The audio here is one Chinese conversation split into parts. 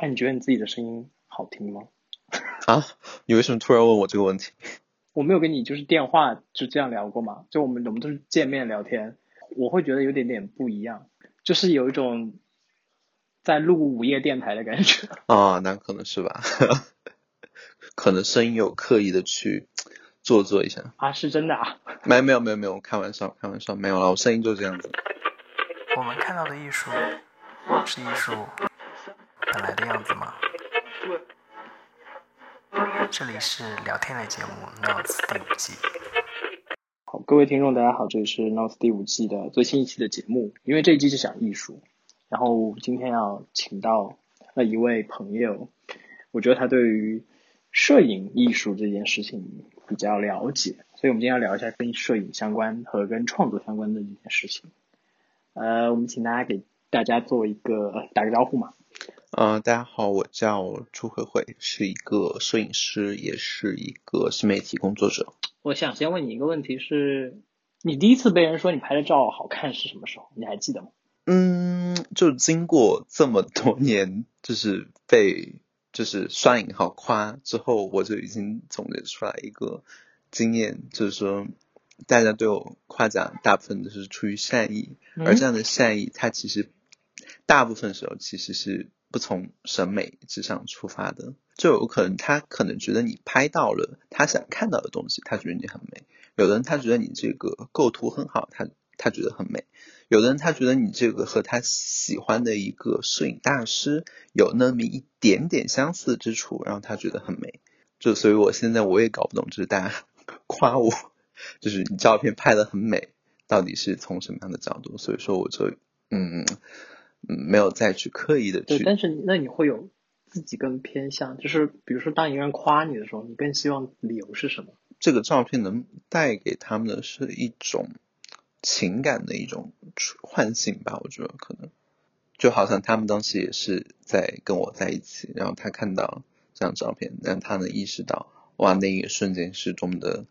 哎，你觉得你自己的声音好听吗？啊，你为什么突然问我这个问题？我没有跟你就是电话就这样聊过嘛，就我们我们都是见面聊天，我会觉得有点点不一样，就是有一种在录午夜电台的感觉。啊，那可能是吧，可能声音有刻意的去做作一下。啊，是真的啊？没有没有没有没有，开玩笑开玩笑，没有了，我声音就这样子。我们看到的艺术是艺术本来的样子吗？这里是聊天类节目《Notes》第五季。好，各位听众，大家好，这里是《Notes》第五季的最新一期的节目。因为这一季是讲艺术，然后今天要请到了一位朋友，我觉得他对于摄影艺术这件事情比较了解，所以我们今天要聊一下跟摄影相关和跟创作相关的这件事情。呃，我们请大家给大家做一个打个招呼嘛。嗯，大家好，我叫朱慧慧，是一个摄影师，也是一个新媒体工作者。我想先问你一个问题是，你第一次被人说你拍的照好看是什么时候？你还记得吗？嗯，就经过这么多年，就是被就是刷引号夸之后，我就已经总结出来一个经验，就是说，大家对我夸奖，大部分都是出于善意，而这样的善意，它其实大部分时候其实是。不从审美之上出发的，就有可能他可能觉得你拍到了他想看到的东西，他觉得你很美；有的人他觉得你这个构图很好，他他觉得很美；有的人他觉得你这个和他喜欢的一个摄影大师有那么一点点相似之处，然后他觉得很美。就所以我现在我也搞不懂，就是大家 夸我，就是你照片拍的很美，到底是从什么样的角度？所以说我就嗯。嗯，没有再去刻意的去。对，但是那你会有自己更偏向，就是比如说当一个人夸你的时候，你更希望理由是什么？这个照片能带给他们的是一种情感的一种唤醒吧？我觉得可能就好像他们当时也是在跟我在一起，然后他看到这张照片，让他能意识到哇，那一瞬间是多么的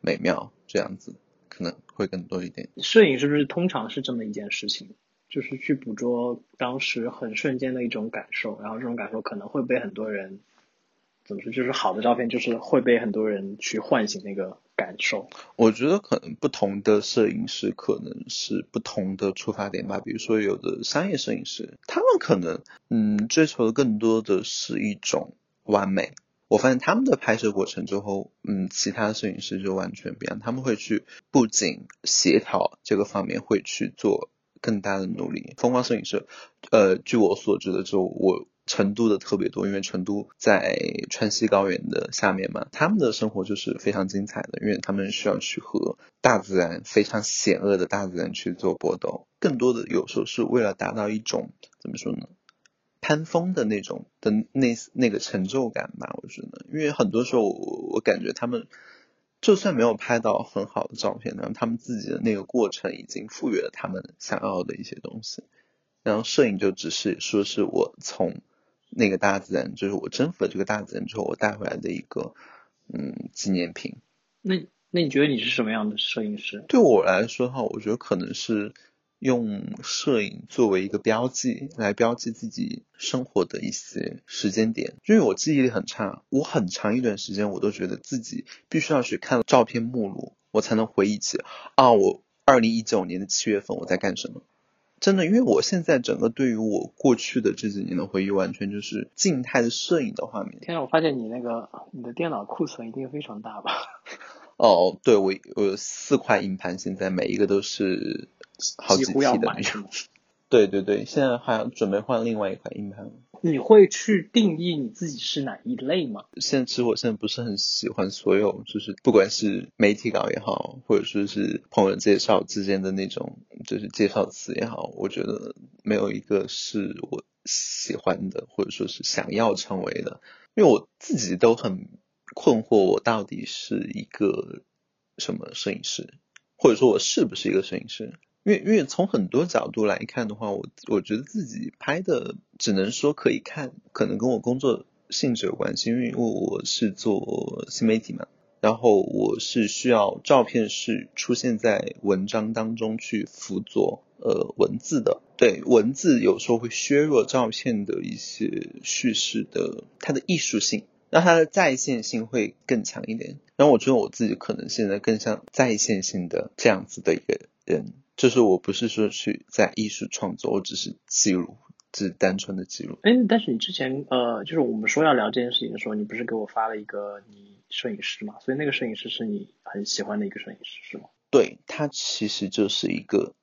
美妙，这样子可能会更多一点。摄影是不是通常是这么一件事情？就是去捕捉当时很瞬间的一种感受，然后这种感受可能会被很多人怎么说？就是好的照片，就是会被很多人去唤醒那个感受。我觉得可能不同的摄影师可能是不同的出发点吧。比如说有的商业摄影师，他们可能嗯追求的更多的是一种完美。我发现他们的拍摄过程之后，嗯，其他摄影师就完全不一样。他们会去不仅协调这个方面，会去做。更大的努力，风光摄影师，呃，据我所知的，就我成都的特别多，因为成都在川西高原的下面嘛，他们的生活就是非常精彩的，因为他们需要去和大自然非常险恶的大自然去做搏斗，更多的有时候是为了达到一种怎么说呢，攀峰的那种的那那个成就感吧，我觉得，因为很多时候我我感觉他们。就算没有拍到很好的照片，然后他们自己的那个过程已经赋予了他们想要的一些东西，然后摄影就只是说是我从那个大自然，就是我征服了这个大自然之后，我带回来的一个嗯纪念品。那那你觉得你是什么样的摄影师？对我来说的话，我觉得可能是。用摄影作为一个标记，来标记自己生活的一些时间点。因为我记忆力很差，我很长一段时间我都觉得自己必须要去看照片目录，我才能回忆起啊，我二零一九年的七月份我在干什么。真的，因为我现在整个对于我过去的这几年的回忆，完全就是静态的摄影的画面。天啊，我发现你那个你的电脑库存一定非常大吧？哦，对，我我有四块硬盘，现在每一个都是。好几的那种，对对对，现在还准备换另外一款硬盘。你会去定义你自己是哪一类吗？现在其实我现在不是很喜欢所有，就是不管是媒体稿也好，或者说是朋友介绍之间的那种，就是介绍词也好，我觉得没有一个是我喜欢的，或者说是想要成为的。因为我自己都很困惑，我到底是一个什么摄影师，或者说我是不是一个摄影师？因为因为从很多角度来看的话，我我觉得自己拍的只能说可以看，可能跟我工作性质有关系。因为我是做新媒体嘛，然后我是需要照片是出现在文章当中去辅佐呃文字的，对文字有时候会削弱照片的一些叙事的它的艺术性，让它的在线性会更强一点。然后我觉得我自己可能现在更像在线性的这样子的一个人，就是我不是说去在艺术创作，我只是记录，只是单纯的记录。哎，但是你之前呃，就是我们说要聊这件事情的时候，你不是给我发了一个你摄影师嘛？所以那个摄影师是你很喜欢的一个摄影师是吗？对他其实就是一个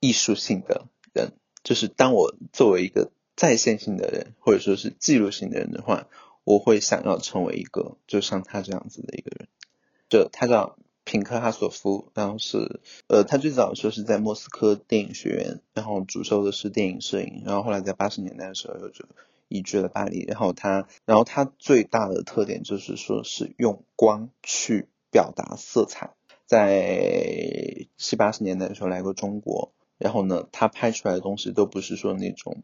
艺术性的人，就是当我作为一个在线性的人，或者说是记录性的人的话，我会想要成为一个就像他这样子的一个人。就他叫品克哈索夫，然后是呃，他最早的时候是在莫斯科电影学院，然后主修的是电影摄影，然后后来在八十年代的时候又就移居了巴黎，然后他，然后他最大的特点就是说是用光去表达色彩。在七八十年代的时候来过中国，然后呢，他拍出来的东西都不是说那种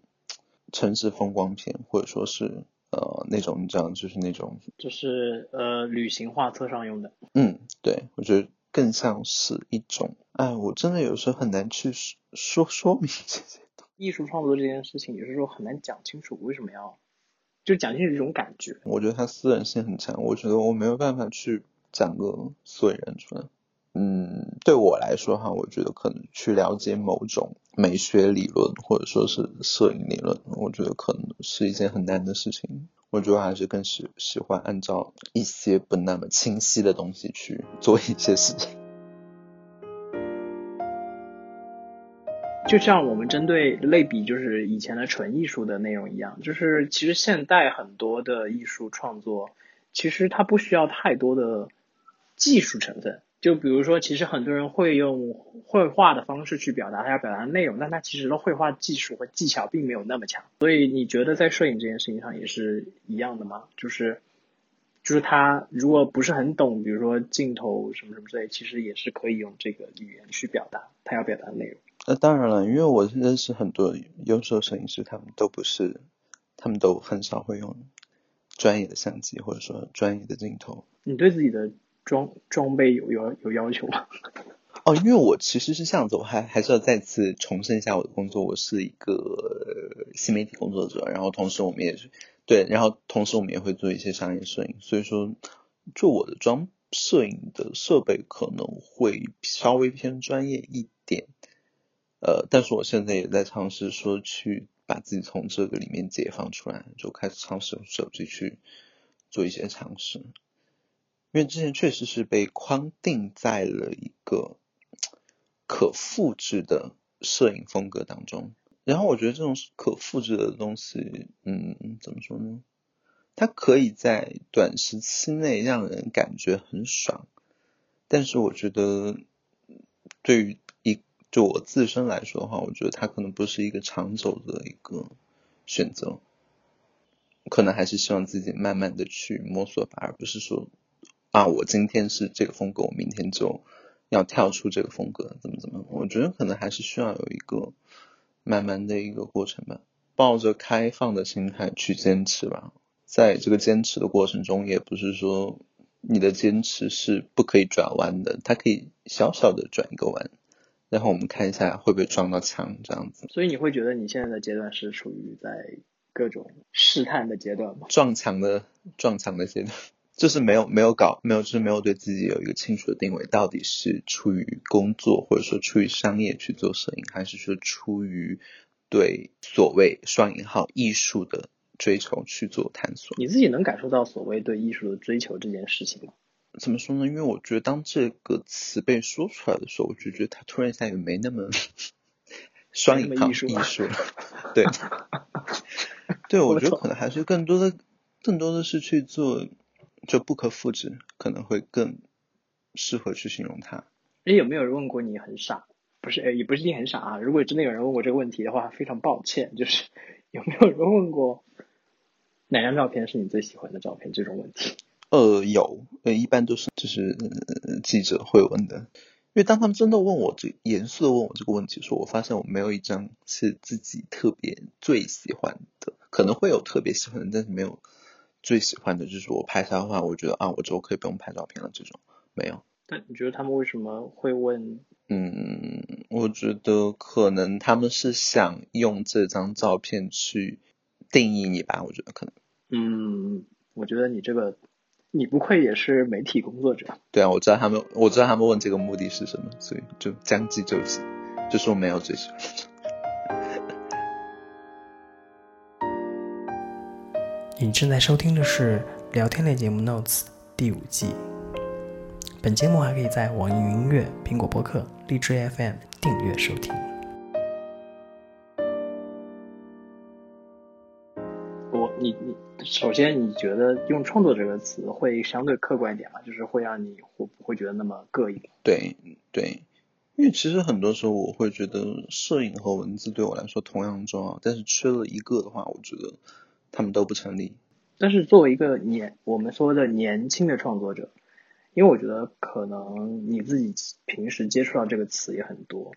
城市风光片，或者说是呃那种你知道，就是那种就是呃旅行画册上用的。嗯，对，我觉得更像是一种，哎，我真的有时候很难去说说明这些。艺术创作这件事情，有时候很难讲清楚为什么要，就讲清楚一种感觉。我觉得他私人性很强，我觉得我没有办法去讲个所以然出来。嗯，对我来说哈，我觉得可能去了解某种美学理论或者说是摄影理论，我觉得可能是一件很难的事情。我觉得还是更喜喜欢按照一些不那么清晰的东西去做一些事情。就像我们针对类比，就是以前的纯艺术的内容一样，就是其实现代很多的艺术创作，其实它不需要太多的技术成分。就比如说，其实很多人会用绘画的方式去表达他要表达的内容，但他其实的绘画技术和技巧并没有那么强。所以你觉得在摄影这件事情上也是一样的吗？就是，就是他如果不是很懂，比如说镜头什么什么之类，其实也是可以用这个语言去表达他要表达的内容。那当然了，因为我认识很多优秀摄影师，他们都不是，他们都很少会用专业的相机或者说专业的镜头。你对自己的？装装备有有有要求吗？哦，因为我其实是这样子，我还还是要再次重申一下我的工作，我是一个新媒体工作者，然后同时我们也是对，然后同时我们也会做一些商业摄影，所以说就我的装摄影的设备可能会稍微偏专业一点，呃，但是我现在也在尝试说去把自己从这个里面解放出来，就开始尝试用手机去做一些尝试。因为之前确实是被框定在了一个可复制的摄影风格当中，然后我觉得这种可复制的东西，嗯，怎么说呢？它可以在短时期内让人感觉很爽，但是我觉得对于一就我自身来说的话，我觉得它可能不是一个长久的一个选择，可能还是希望自己慢慢的去摸索吧，而不是说。啊，我今天是这个风格，我明天就要跳出这个风格，怎么怎么？我觉得可能还是需要有一个慢慢的一个过程吧，抱着开放的心态去坚持吧。在这个坚持的过程中，也不是说你的坚持是不可以转弯的，它可以小小的转一个弯，然后我们看一下会不会撞到墙这样子。所以你会觉得你现在的阶段是处于在各种试探的阶段吗？撞墙的撞墙的阶段。就是没有没有搞没有就是没有对自己有一个清楚的定位，到底是出于工作或者说出于商业去做摄影，还是说出于对所谓双引号艺术的追求去做探索？你自己能感受到所谓对艺术的追求这件事情吗？怎么说呢？因为我觉得当这个词被说出来的时候，我就觉得它突然一下也没那么 双引号艺术了。对，对，我觉得可能还是更多的更多的是去做。就不可复制，可能会更适合去形容它。哎，有没有人问过你很傻？不是，哎，也不是你很傻啊。如果真的有人问过这个问题的话，非常抱歉。就是 有没有人问过哪张照片是你最喜欢的照片这种问题？呃，有，呃，一般都是就是记者会问的。因为当他们真的问我这严肃的问我这个问题的时候，我发现我没有一张是自己特别最喜欢的，可能会有特别喜欢的，但是没有。最喜欢的就是我拍下的话，我觉得啊，我之后可以不用拍照片了。这种没有，但你觉得他们为什么会问？嗯，我觉得可能他们是想用这张照片去定义你吧，我觉得可能。嗯，我觉得你这个，你不愧也是媒体工作者。对啊，我知道他们，我知道他们问这个目的是什么，所以就将计就计，就说没有追求。你正在收听的是聊天类节目《Notes》第五季。本节目还可以在网易云音乐、苹果播客、荔枝 FM 订阅收听。我你你，首先你觉得用创作这个词会相对客观一点吗？就是会让你会不会觉得那么膈应？对对，因为其实很多时候我会觉得摄影和文字对我来说同样重要，但是缺了一个的话，我觉得他们都不成立。但是作为一个年我们说的年轻的创作者，因为我觉得可能你自己平时接触到这个词也很多，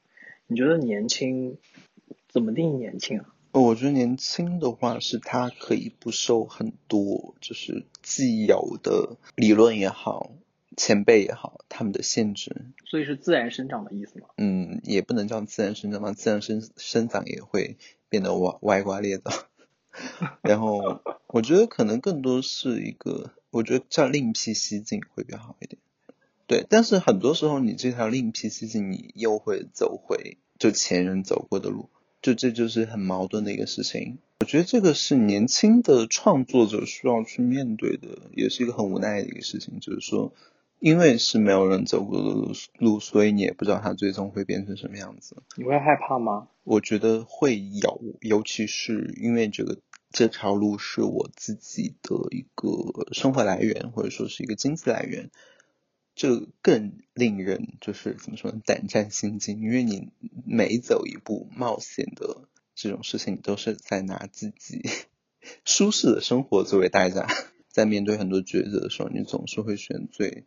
你觉得年轻怎么定义年轻啊？我觉得年轻的话是他可以不受很多就是既有的理论也好，前辈也好，他们的限制。所以是自然生长的意思吗？嗯，也不能叫自然生长吧，自然生生长也会变得歪歪瓜裂枣。然后我觉得可能更多是一个，我觉得叫另辟蹊径会比较好一点。对，但是很多时候你这条另辟蹊径，你又会走回就前人走过的路，就这就是很矛盾的一个事情。我觉得这个是年轻的创作者需要去面对的，也是一个很无奈的一个事情。就是说，因为是没有人走过的路，路，所以你也不知道它最终会变成什么样子。你会害怕吗？我觉得会有，尤其是因为这个这条路是我自己的一个生活来源，或者说是一个经济来源，这更令人就是怎么说呢，胆战心惊。因为你每走一步冒险的这种事情，你都是在拿自己舒适的生活作为代价。在面对很多抉择的时候，你总是会选最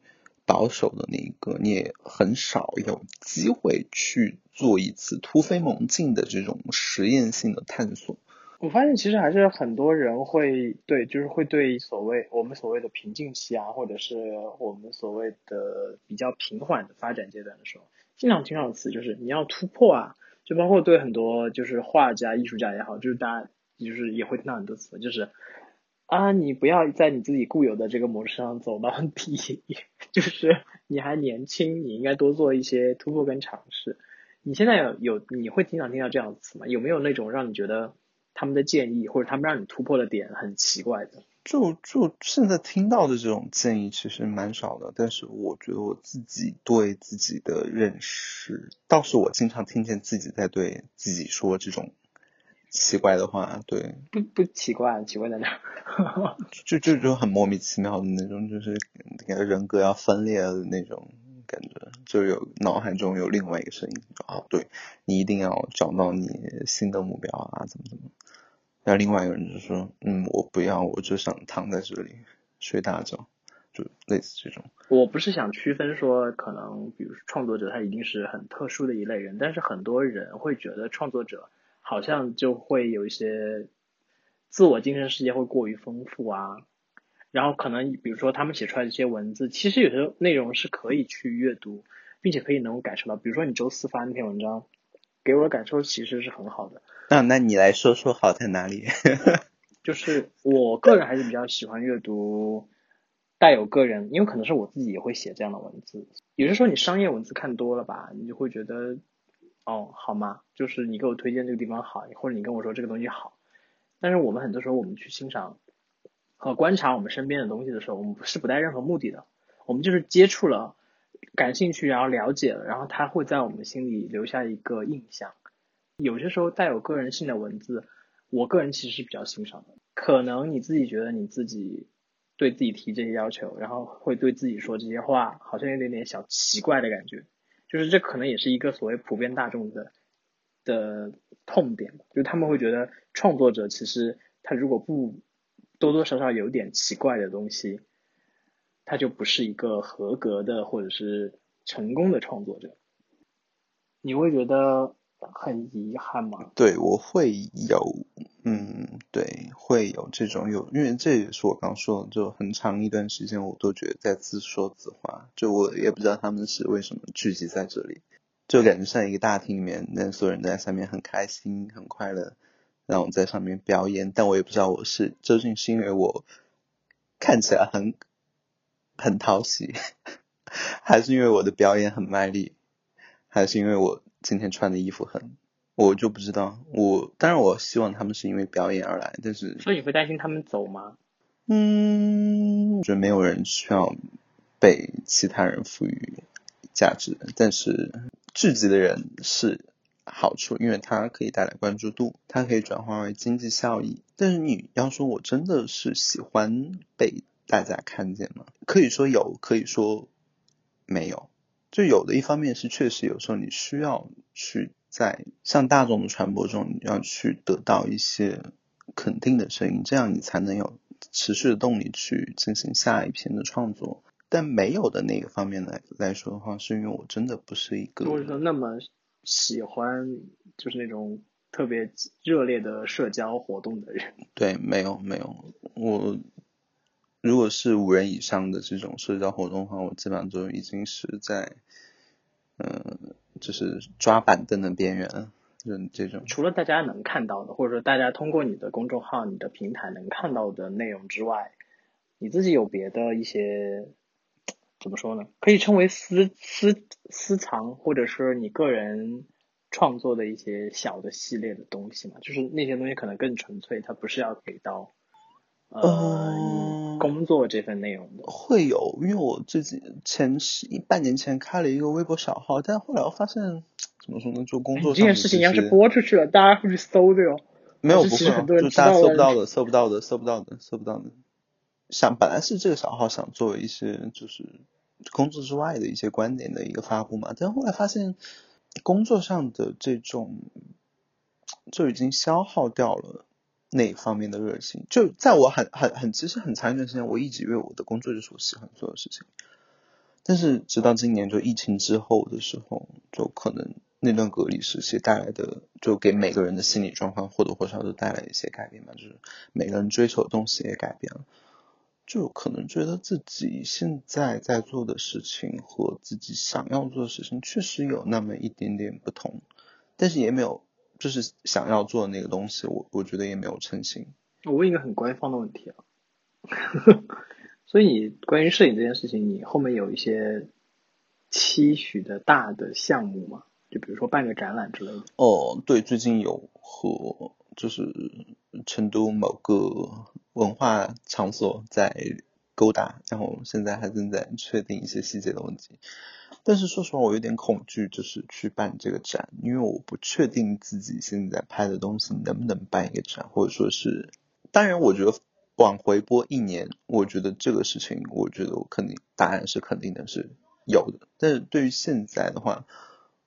保守的那一个，你也很少有机会去做一次突飞猛进的这种实验性的探索。我发现其实还是很多人会对，就是会对所谓我们所谓的瓶颈期啊，或者是我们所谓的比较平缓的发展阶段的时候，经常听到的词就是你要突破啊，就包括对很多就是画家、艺术家也好，就是大家就是也会听到很多词，就是啊，你不要在你自己固有的这个模式上走到底，就是你还年轻，你应该多做一些突破跟尝试。你现在有有你会经常听到这样的词吗？有没有那种让你觉得？他们的建议或者他们让你突破的点很奇怪的，就就现在听到的这种建议其实蛮少的，但是我觉得我自己对自己的认识，倒是我经常听见自己在对自己说这种奇怪的话，对，不不奇怪，奇怪在哪？就就就很莫名其妙的那种，就是感觉人格要分裂的那种感觉，就有脑海中有另外一个声音，啊，对你一定要找到你新的目标啊，怎么怎么。那另外一个人就说：“嗯，我不要，我就想躺在这里睡大觉，就类似这种。”我不是想区分说，可能比如创作者他一定是很特殊的一类人，但是很多人会觉得创作者好像就会有一些自我精神世界会过于丰富啊，然后可能比如说他们写出来的一些文字，其实有些内容是可以去阅读，并且可以能够感受到，比如说你周四发那篇文章，给我的感受其实是很好的。那那你来说说好在哪里？就是我个人还是比较喜欢阅读带有个人，因为可能是我自己也会写这样的文字。有些时候你商业文字看多了吧，你就会觉得，哦，好吗？就是你给我推荐这个地方好，或者你跟我说这个东西好。但是我们很多时候我们去欣赏和观察我们身边的东西的时候，我们是不带任何目的的，我们就是接触了，感兴趣，然后了解了，然后它会在我们心里留下一个印象。有些时候带有个人性的文字，我个人其实是比较欣赏的。可能你自己觉得你自己对自己提这些要求，然后会对自己说这些话，好像有点点小奇怪的感觉。就是这可能也是一个所谓普遍大众的的痛点，就是他们会觉得创作者其实他如果不多多少少有点奇怪的东西，他就不是一个合格的或者是成功的创作者。你会觉得？很遗憾吗？对，我会有，嗯，对，会有这种有，因为这也是我刚说的，就很长一段时间我都觉得在自说自话，就我也不知道他们是为什么聚集在这里，就感觉像一个大厅里面，那所有人都在上面很开心很快乐，让我在上面表演，但我也不知道我是究竟是因为我看起来很很讨喜，还是因为我的表演很卖力，还是因为我。今天穿的衣服很，我就不知道。我当然我希望他们是因为表演而来，但是所以你会担心他们走吗？嗯，觉得没有人需要被其他人赋予价值，但是聚集的人是好处，因为它可以带来关注度，它可以转化为经济效益。但是你要说我真的是喜欢被大家看见吗？可以说有，可以说没有。就有的一方面是确实有时候你需要去在向大众的传播中，你要去得到一些肯定的声音，这样你才能有持续的动力去进行下一篇的创作。但没有的那个方面来来说的话，是因为我真的不是一个或者说那么喜欢就是那种特别热烈的社交活动的人。对，没有没有我。如果是五人以上的这种社交活动的话，我基本上就已经是在，嗯，就是抓板凳的边缘，就这种。除了大家能看到的，或者说大家通过你的公众号、你的平台能看到的内容之外，你自己有别的一些，怎么说呢？可以称为私私私藏，或者是你个人创作的一些小的系列的东西嘛？就是那些东西可能更纯粹，它不是要给到。呃，工作这份内容的会有，因为我自己前半年前开了一个微博小号，但后来我发现怎么说呢，就工作这件事情要是播出去了，大家会去搜的哟。没有，不会，就大家搜不到的，搜不到的，搜不到的，搜不到的。想本来是这个小号想做一些就是工作之外的一些观点的一个发布嘛，但后来发现工作上的这种就已经消耗掉了。那方面的热情，就在我很很很其实很长一段时间，我一直以为我的工作就是我喜欢做的事情。但是直到今年就疫情之后的时候，就可能那段隔离时期带来的，就给每个人的心理状况或多或少都带来一些改变吧。就是每个人追求的东西也改变了，就可能觉得自己现在在做的事情和自己想要做的事情确实有那么一点点不同，但是也没有。就是想要做的那个东西，我我觉得也没有成型。我问一个很官方的问题啊，所以你关于摄影这件事情，你后面有一些期许的大的项目吗？就比如说办个展览之类的。哦，对，最近有和就是成都某个文化场所在勾搭，然后现在还正在确定一些细节的问题。但是说实话，我有点恐惧，就是去办这个展，因为我不确定自己现在拍的东西能不能办一个展，或者说是，当然，我觉得往回拨一年，我觉得这个事情，我觉得我肯定答案是肯定的是有的。但是对于现在的话，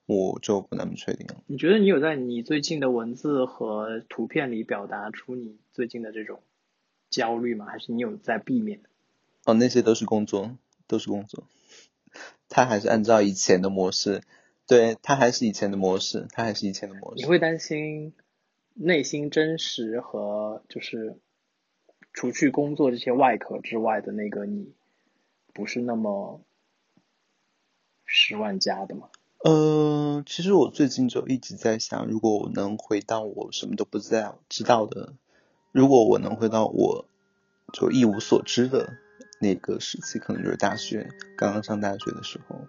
我就不那么确定了。你觉得你有在你最近的文字和图片里表达出你最近的这种焦虑吗？还是你有在避免？哦，那些都是工作，都是工作。他还是按照以前的模式，对他还是以前的模式，他还是以前的模式。你会担心内心真实和就是除去工作这些外壳之外的那个你，不是那么十万加的吗？呃，其实我最近就一直在想，如果我能回到我什么都不知道知道的，如果我能回到我就一无所知的。那个时期可能就是大学刚刚上大学的时候，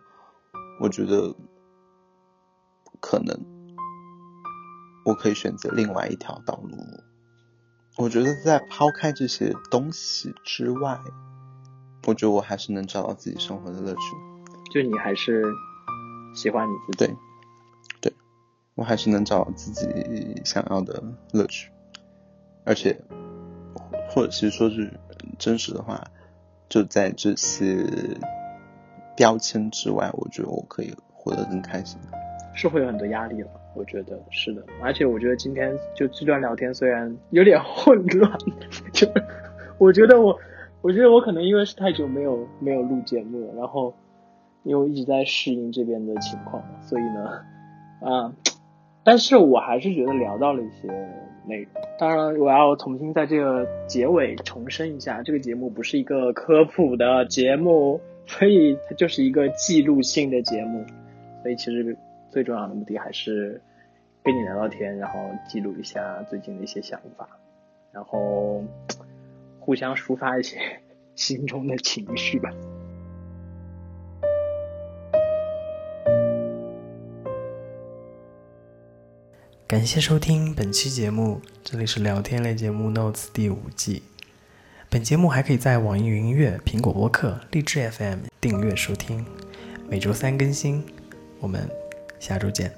我觉得可能我可以选择另外一条道路。我觉得在抛开这些东西之外，我觉得我还是能找到自己生活的乐趣。就你还是喜欢你自己？对，对，我还是能找到自己想要的乐趣，而且或者其实说句真实的话。就在这些标签之外，我觉得我可以活得更开心。是会有很多压力了，我觉得是的。而且我觉得今天就这段聊天虽然有点混乱，就我觉得我，我觉得我可能因为是太久没有没有录节目了，然后因为一直在适应这边的情况，所以呢，啊，但是我还是觉得聊到了一些内容。当然，我要重新在这个结尾重申一下，这个节目不是一个科普的节目，所以它就是一个记录性的节目。所以其实最重要的目的还是跟你聊聊天，然后记录一下最近的一些想法，然后互相抒发一些 心中的情绪吧。感谢收听本期节目，这里是聊天类节目《Notes》第五季。本节目还可以在网易云音乐、苹果播客、荔枝 FM 订阅收听，每周三更新。我们下周见。